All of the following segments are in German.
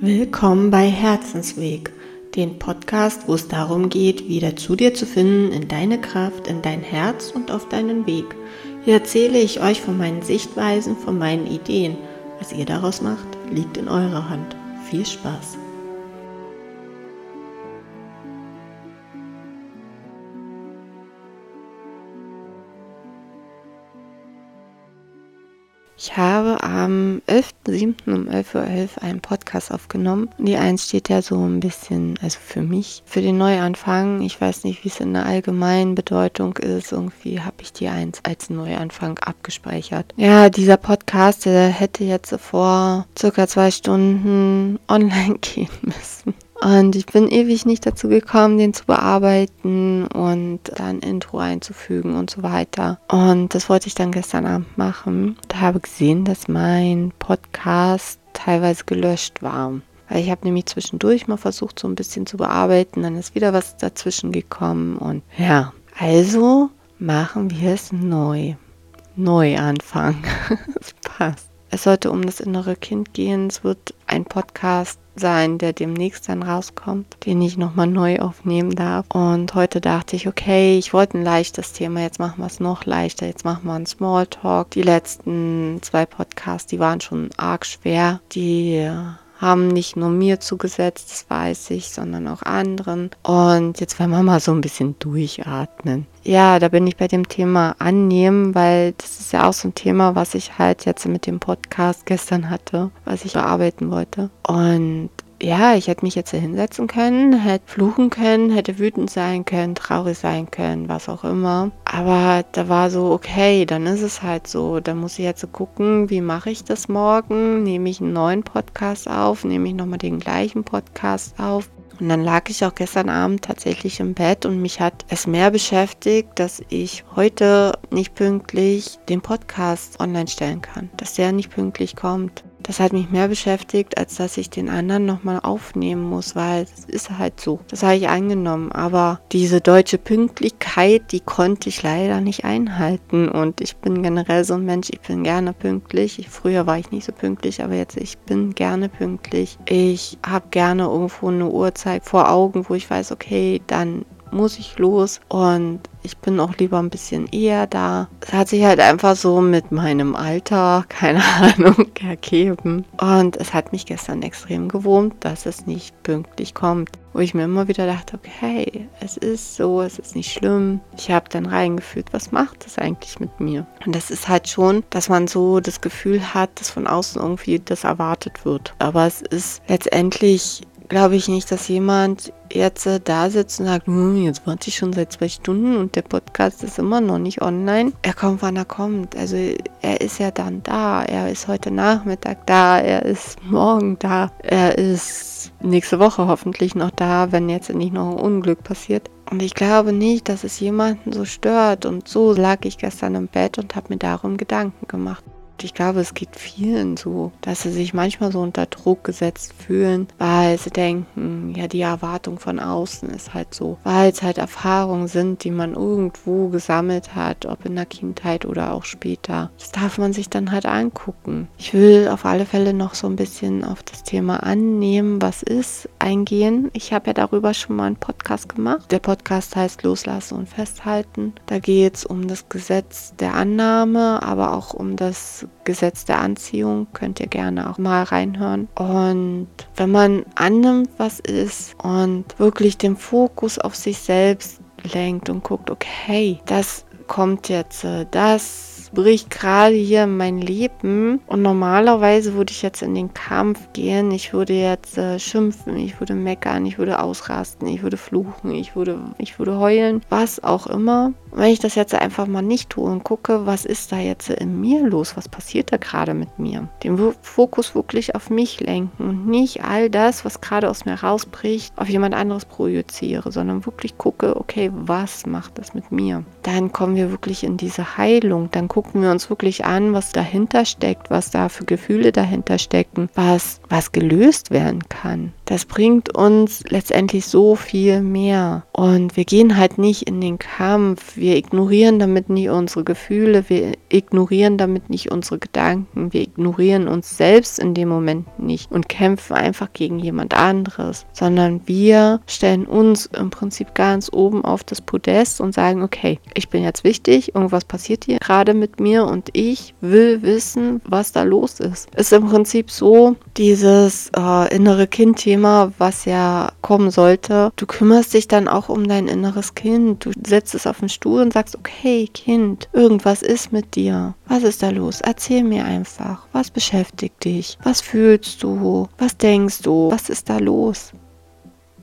Willkommen bei Herzensweg, dem Podcast, wo es darum geht, wieder zu dir zu finden, in deine Kraft, in dein Herz und auf deinen Weg. Hier erzähle ich euch von meinen Sichtweisen, von meinen Ideen. Was ihr daraus macht, liegt in eurer Hand. Viel Spaß! Ich habe am 11.07. um 11.11 Uhr .11 einen Podcast aufgenommen. Die eins steht ja so ein bisschen, also für mich, für den Neuanfang. Ich weiß nicht, wie es in der allgemeinen Bedeutung ist. Irgendwie habe ich die eins als Neuanfang abgespeichert. Ja, dieser Podcast, der hätte jetzt vor circa zwei Stunden online gehen müssen. Und ich bin ewig nicht dazu gekommen, den zu bearbeiten und dann Intro einzufügen und so weiter. Und das wollte ich dann gestern Abend machen. Da habe gesehen, dass mein Podcast teilweise gelöscht war. Weil ich habe nämlich zwischendurch mal versucht, so ein bisschen zu bearbeiten. Dann ist wieder was dazwischen gekommen. Und ja, also machen wir es neu. Neu anfangen. das passt. Es sollte um das innere Kind gehen. Es wird ein Podcast sein, der demnächst dann rauskommt, den ich nochmal neu aufnehmen darf. Und heute dachte ich, okay, ich wollte ein leichtes Thema, jetzt machen wir es noch leichter, jetzt machen wir einen Smalltalk. Die letzten zwei Podcasts, die waren schon arg schwer. Die haben nicht nur mir zugesetzt, das weiß ich, sondern auch anderen. Und jetzt werden wir mal so ein bisschen durchatmen. Ja, da bin ich bei dem Thema annehmen, weil das ist ja auch so ein Thema, was ich halt jetzt mit dem Podcast gestern hatte, was ich bearbeiten wollte. Und ja, ich hätte mich jetzt hinsetzen können, hätte fluchen können, hätte wütend sein können, traurig sein können, was auch immer. Aber da war so, okay, dann ist es halt so. Dann muss ich jetzt so gucken, wie mache ich das morgen? Nehme ich einen neuen Podcast auf? Nehme ich nochmal den gleichen Podcast auf? Und dann lag ich auch gestern Abend tatsächlich im Bett und mich hat es mehr beschäftigt, dass ich heute nicht pünktlich den Podcast online stellen kann, dass der nicht pünktlich kommt. Das hat mich mehr beschäftigt, als dass ich den anderen nochmal aufnehmen muss, weil es ist halt so. Das habe ich angenommen. Aber diese deutsche Pünktlichkeit, die konnte ich leider nicht einhalten. Und ich bin generell so ein Mensch, ich bin gerne pünktlich. Ich, früher war ich nicht so pünktlich, aber jetzt ich bin gerne pünktlich. Ich habe gerne irgendwo eine Uhrzeit vor Augen, wo ich weiß, okay, dann muss ich los und ich bin auch lieber ein bisschen eher da. Es hat sich halt einfach so mit meinem Alter, keine Ahnung, ergeben. Und es hat mich gestern extrem gewurmt, dass es nicht pünktlich kommt. Wo ich mir immer wieder dachte, okay, es ist so, es ist nicht schlimm. Ich habe dann reingefühlt, was macht es eigentlich mit mir? Und das ist halt schon, dass man so das Gefühl hat, dass von außen irgendwie das erwartet wird. Aber es ist letztendlich glaube ich nicht, dass jemand jetzt äh, da sitzt und sagt, hm, jetzt warte ich schon seit zwei Stunden und der Podcast ist immer noch nicht online. Er kommt, wann er kommt. Also er ist ja dann da. Er ist heute Nachmittag da. Er ist morgen da. Er ist nächste Woche hoffentlich noch da, wenn jetzt nicht noch ein Unglück passiert. Und ich glaube nicht, dass es jemanden so stört. Und so lag ich gestern im Bett und habe mir darum Gedanken gemacht. Ich glaube, es geht vielen so, dass sie sich manchmal so unter Druck gesetzt fühlen, weil sie denken, ja, die Erwartung von außen ist halt so, weil es halt Erfahrungen sind, die man irgendwo gesammelt hat, ob in der Kindheit oder auch später. Das darf man sich dann halt angucken. Ich will auf alle Fälle noch so ein bisschen auf das Thema annehmen, was ist, eingehen. Ich habe ja darüber schon mal einen Podcast gemacht. Der Podcast heißt Loslassen und Festhalten. Da geht es um das Gesetz der Annahme, aber auch um das Gesetz der Anziehung. Könnt ihr gerne auch mal reinhören. Und wenn man annimmt, was ist und wirklich den Fokus auf sich selbst lenkt und guckt, okay, das kommt jetzt, äh, das bricht gerade hier mein Leben. Und normalerweise würde ich jetzt in den Kampf gehen. Ich würde jetzt äh, schimpfen, ich würde meckern, ich würde ausrasten, ich würde fluchen, ich würde, ich würde heulen, was auch immer. Wenn ich das jetzt einfach mal nicht tue und gucke, was ist da jetzt in mir los, was passiert da gerade mit mir, den Fokus wirklich auf mich lenken und nicht all das, was gerade aus mir rausbricht, auf jemand anderes projiziere, sondern wirklich gucke, okay, was macht das mit mir? Dann kommen wir wirklich in diese Heilung, dann gucken wir uns wirklich an, was dahinter steckt, was da für Gefühle dahinter stecken, was, was gelöst werden kann. Das bringt uns letztendlich so viel mehr. Und wir gehen halt nicht in den Kampf. Wir ignorieren damit nicht unsere Gefühle. Wir ignorieren damit nicht unsere Gedanken. Wir ignorieren uns selbst in dem Moment nicht und kämpfen einfach gegen jemand anderes, sondern wir stellen uns im Prinzip ganz oben auf das Podest und sagen, okay, ich bin jetzt wichtig, irgendwas passiert hier gerade mit mir und ich will wissen, was da los ist. Ist im Prinzip so dieses äh, innere Kind-Thema, was ja kommen sollte. Du kümmerst dich dann auch um dein inneres Kind. Du setzt es auf den Stuhl und sagst, okay, Kind, irgendwas ist mit dir. Was ist da los? Erzähl mir einfach. Was beschäftigt dich? Was fühlst du? Was denkst du? Was ist da los?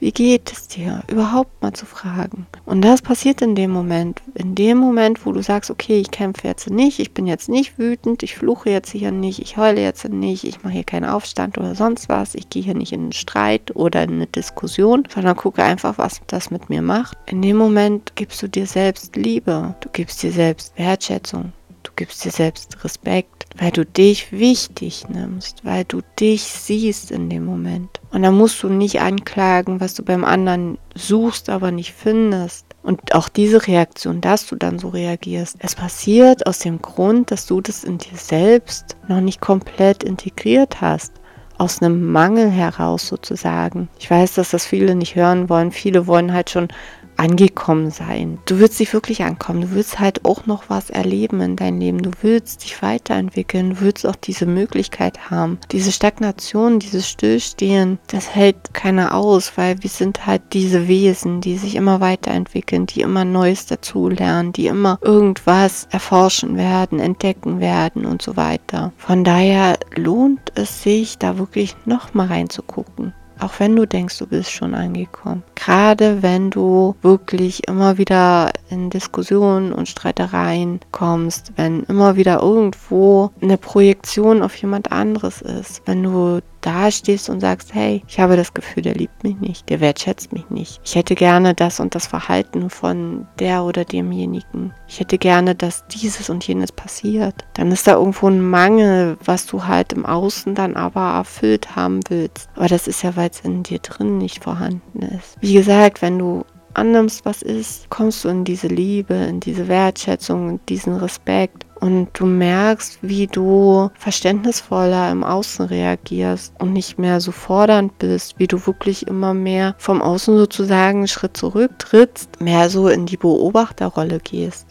Wie geht es dir? Überhaupt mal zu fragen. Und das passiert in dem Moment. In dem Moment, wo du sagst, okay, ich kämpfe jetzt nicht, ich bin jetzt nicht wütend, ich fluche jetzt hier nicht, ich heule jetzt nicht, ich mache hier keinen Aufstand oder sonst was, ich gehe hier nicht in einen Streit oder in eine Diskussion, sondern gucke einfach, was das mit mir macht. In dem Moment gibst du dir selbst Liebe, du gibst dir selbst Wertschätzung, du gibst dir selbst Respekt weil du dich wichtig nimmst, weil du dich siehst in dem Moment. Und dann musst du nicht anklagen, was du beim anderen suchst, aber nicht findest. Und auch diese Reaktion, dass du dann so reagierst, es passiert aus dem Grund, dass du das in dir selbst noch nicht komplett integriert hast aus einem Mangel heraus sozusagen. Ich weiß, dass das viele nicht hören wollen. Viele wollen halt schon angekommen sein. Du willst dich wirklich ankommen. Du willst halt auch noch was erleben in deinem Leben. Du willst dich weiterentwickeln. Du willst auch diese Möglichkeit haben. Diese Stagnation, dieses Stillstehen, das hält keiner aus, weil wir sind halt diese Wesen, die sich immer weiterentwickeln, die immer Neues dazulernen, die immer irgendwas erforschen werden, entdecken werden und so weiter. Von daher lohnt es sich, da wirklich noch mal reinzugucken. Auch wenn du denkst, du bist schon angekommen. Gerade wenn du wirklich immer wieder in Diskussionen und Streitereien kommst, wenn immer wieder irgendwo eine Projektion auf jemand anderes ist, wenn du da stehst und sagst, hey, ich habe das Gefühl, der liebt mich nicht, der wertschätzt mich nicht. Ich hätte gerne das und das Verhalten von der oder demjenigen. Ich hätte gerne, dass dieses und jenes passiert. Dann ist da irgendwo ein Mangel, was du halt im Außen dann aber erfüllt haben willst. Aber das ist ja, weil es in dir drin nicht vorhanden ist. Wie gesagt, wenn du annimmst, was ist, kommst du in diese Liebe, in diese Wertschätzung, in diesen Respekt und du merkst, wie du verständnisvoller im Außen reagierst und nicht mehr so fordernd bist, wie du wirklich immer mehr vom Außen sozusagen einen Schritt zurücktrittst, mehr so in die Beobachterrolle gehst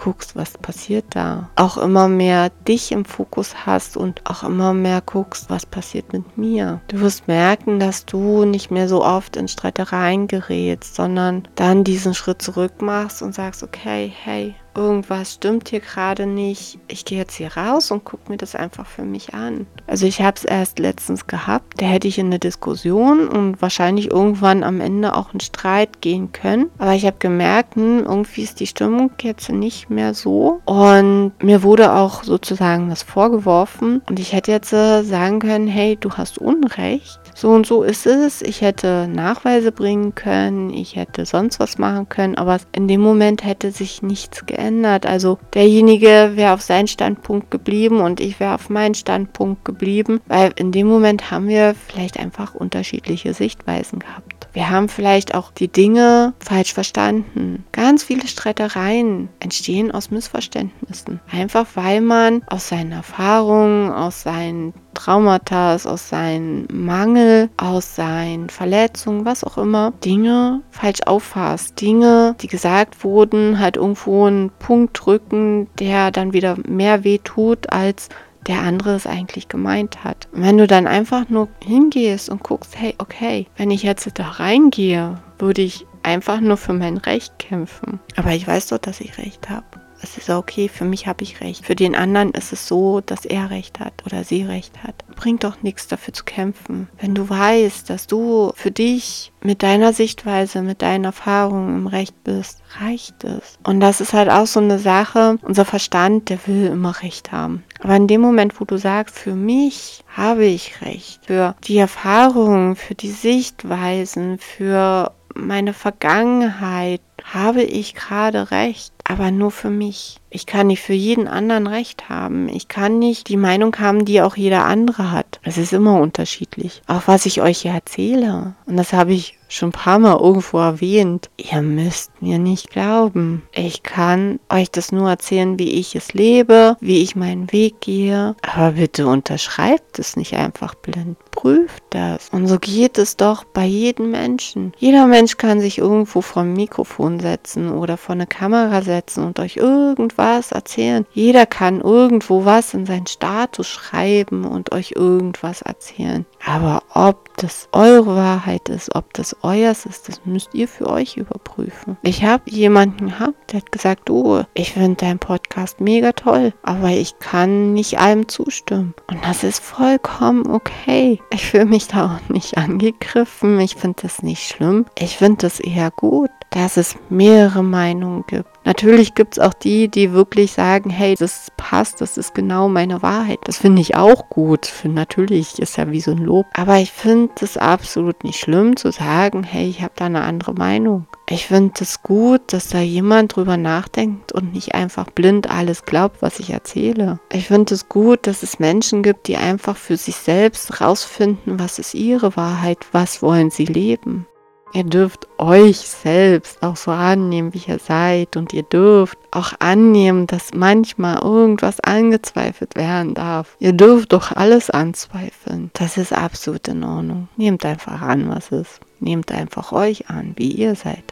guckst, was passiert da. Auch immer mehr dich im Fokus hast und auch immer mehr guckst, was passiert mit mir. Du wirst merken, dass du nicht mehr so oft in Streitereien gerätst, sondern dann diesen Schritt zurück machst und sagst, okay, hey, irgendwas stimmt hier gerade nicht. Ich gehe jetzt hier raus und gucke mir das einfach für mich an. Also ich habe es erst letztens gehabt. Da hätte ich in eine Diskussion und wahrscheinlich irgendwann am Ende auch einen Streit gehen können. Aber ich habe gemerkt, hm, irgendwie ist die Stimmung jetzt nicht mehr so. Und mir wurde auch sozusagen das vorgeworfen. Und ich hätte jetzt äh, sagen können, hey, du hast Unrecht so und so ist es. Ich hätte Nachweise bringen können, ich hätte sonst was machen können, aber in dem Moment hätte sich nichts geändert. Also derjenige wäre auf seinen Standpunkt geblieben und ich wäre auf meinen Standpunkt geblieben, weil in dem Moment haben wir vielleicht einfach unterschiedliche Sichtweisen gehabt. Wir haben vielleicht auch die Dinge falsch verstanden. Ganz viele Streitereien entstehen aus Missverständnissen. Einfach weil man aus seinen Erfahrungen, aus seinen Traumata, aus seinem Mangel, aus seinen Verletzungen, was auch immer, Dinge falsch auffasst. Dinge, die gesagt wurden, halt irgendwo einen Punkt drücken, der dann wieder mehr weh tut, als der andere es eigentlich gemeint hat. Und wenn du dann einfach nur hingehst und guckst, hey, okay, wenn ich jetzt da reingehe, würde ich einfach nur für mein Recht kämpfen. Aber ich weiß doch, dass ich Recht habe es ist okay, für mich habe ich recht. Für den anderen ist es so, dass er recht hat oder sie recht hat. Bringt doch nichts dafür zu kämpfen. Wenn du weißt, dass du für dich mit deiner Sichtweise, mit deinen Erfahrungen im Recht bist, reicht es. Und das ist halt auch so eine Sache, unser Verstand, der will immer Recht haben. Aber in dem Moment, wo du sagst, für mich habe ich Recht, für die Erfahrungen, für die Sichtweisen, für meine Vergangenheit, habe ich gerade recht, aber nur für mich. Ich kann nicht für jeden anderen Recht haben. Ich kann nicht die Meinung haben, die auch jeder andere hat. Es ist immer unterschiedlich. Auch was ich euch hier erzähle. Und das habe ich schon ein paar Mal irgendwo erwähnt. Ihr müsst mir nicht glauben. Ich kann euch das nur erzählen, wie ich es lebe, wie ich meinen Weg gehe. Aber bitte unterschreibt es nicht einfach blind. Prüft das. Und so geht es doch bei jedem Menschen. Jeder Mensch kann sich irgendwo vor ein Mikrofon setzen oder vor eine Kamera setzen und euch irgendwas erzählen. Jeder kann irgendwo was in seinen Status schreiben und euch irgendwas erzählen. Aber ob das eure Wahrheit ist, ob das euers ist, das müsst ihr für euch überprüfen. Ich habe jemanden gehabt, der hat gesagt, du, ich finde deinen Podcast mega toll, aber ich kann nicht allem zustimmen. Und das ist vollkommen okay. Ich fühle mich da auch nicht angegriffen. Ich finde das nicht schlimm. Ich finde das eher gut, dass es mehrere Meinungen gibt. Natürlich gibt es auch die, die wirklich sagen, hey, das passt, das ist genau meine Wahrheit. Das finde ich auch gut. Für natürlich ist ja wie so ein Lob. Aber ich finde es absolut nicht schlimm zu sagen, hey, ich habe da eine andere Meinung. Ich finde es gut, dass da jemand drüber nachdenkt und nicht einfach blind alles glaubt, was ich erzähle. Ich finde es gut, dass es Menschen gibt, die einfach für sich selbst rausfinden, was ist ihre Wahrheit, was wollen sie leben. Ihr dürft euch selbst auch so annehmen, wie ihr seid. Und ihr dürft auch annehmen, dass manchmal irgendwas angezweifelt werden darf. Ihr dürft doch alles anzweifeln. Das ist absolut in Ordnung. Nehmt einfach an, was ist. Nehmt einfach euch an, wie ihr seid.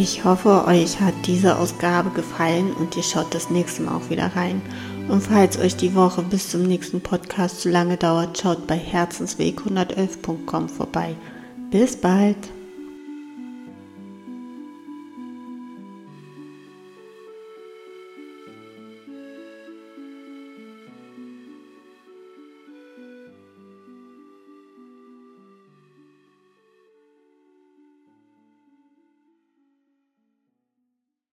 Ich hoffe, euch hat diese Ausgabe gefallen und ihr schaut das nächste Mal auch wieder rein. Und falls euch die Woche bis zum nächsten Podcast zu lange dauert, schaut bei herzensweg111.com vorbei. Bis bald!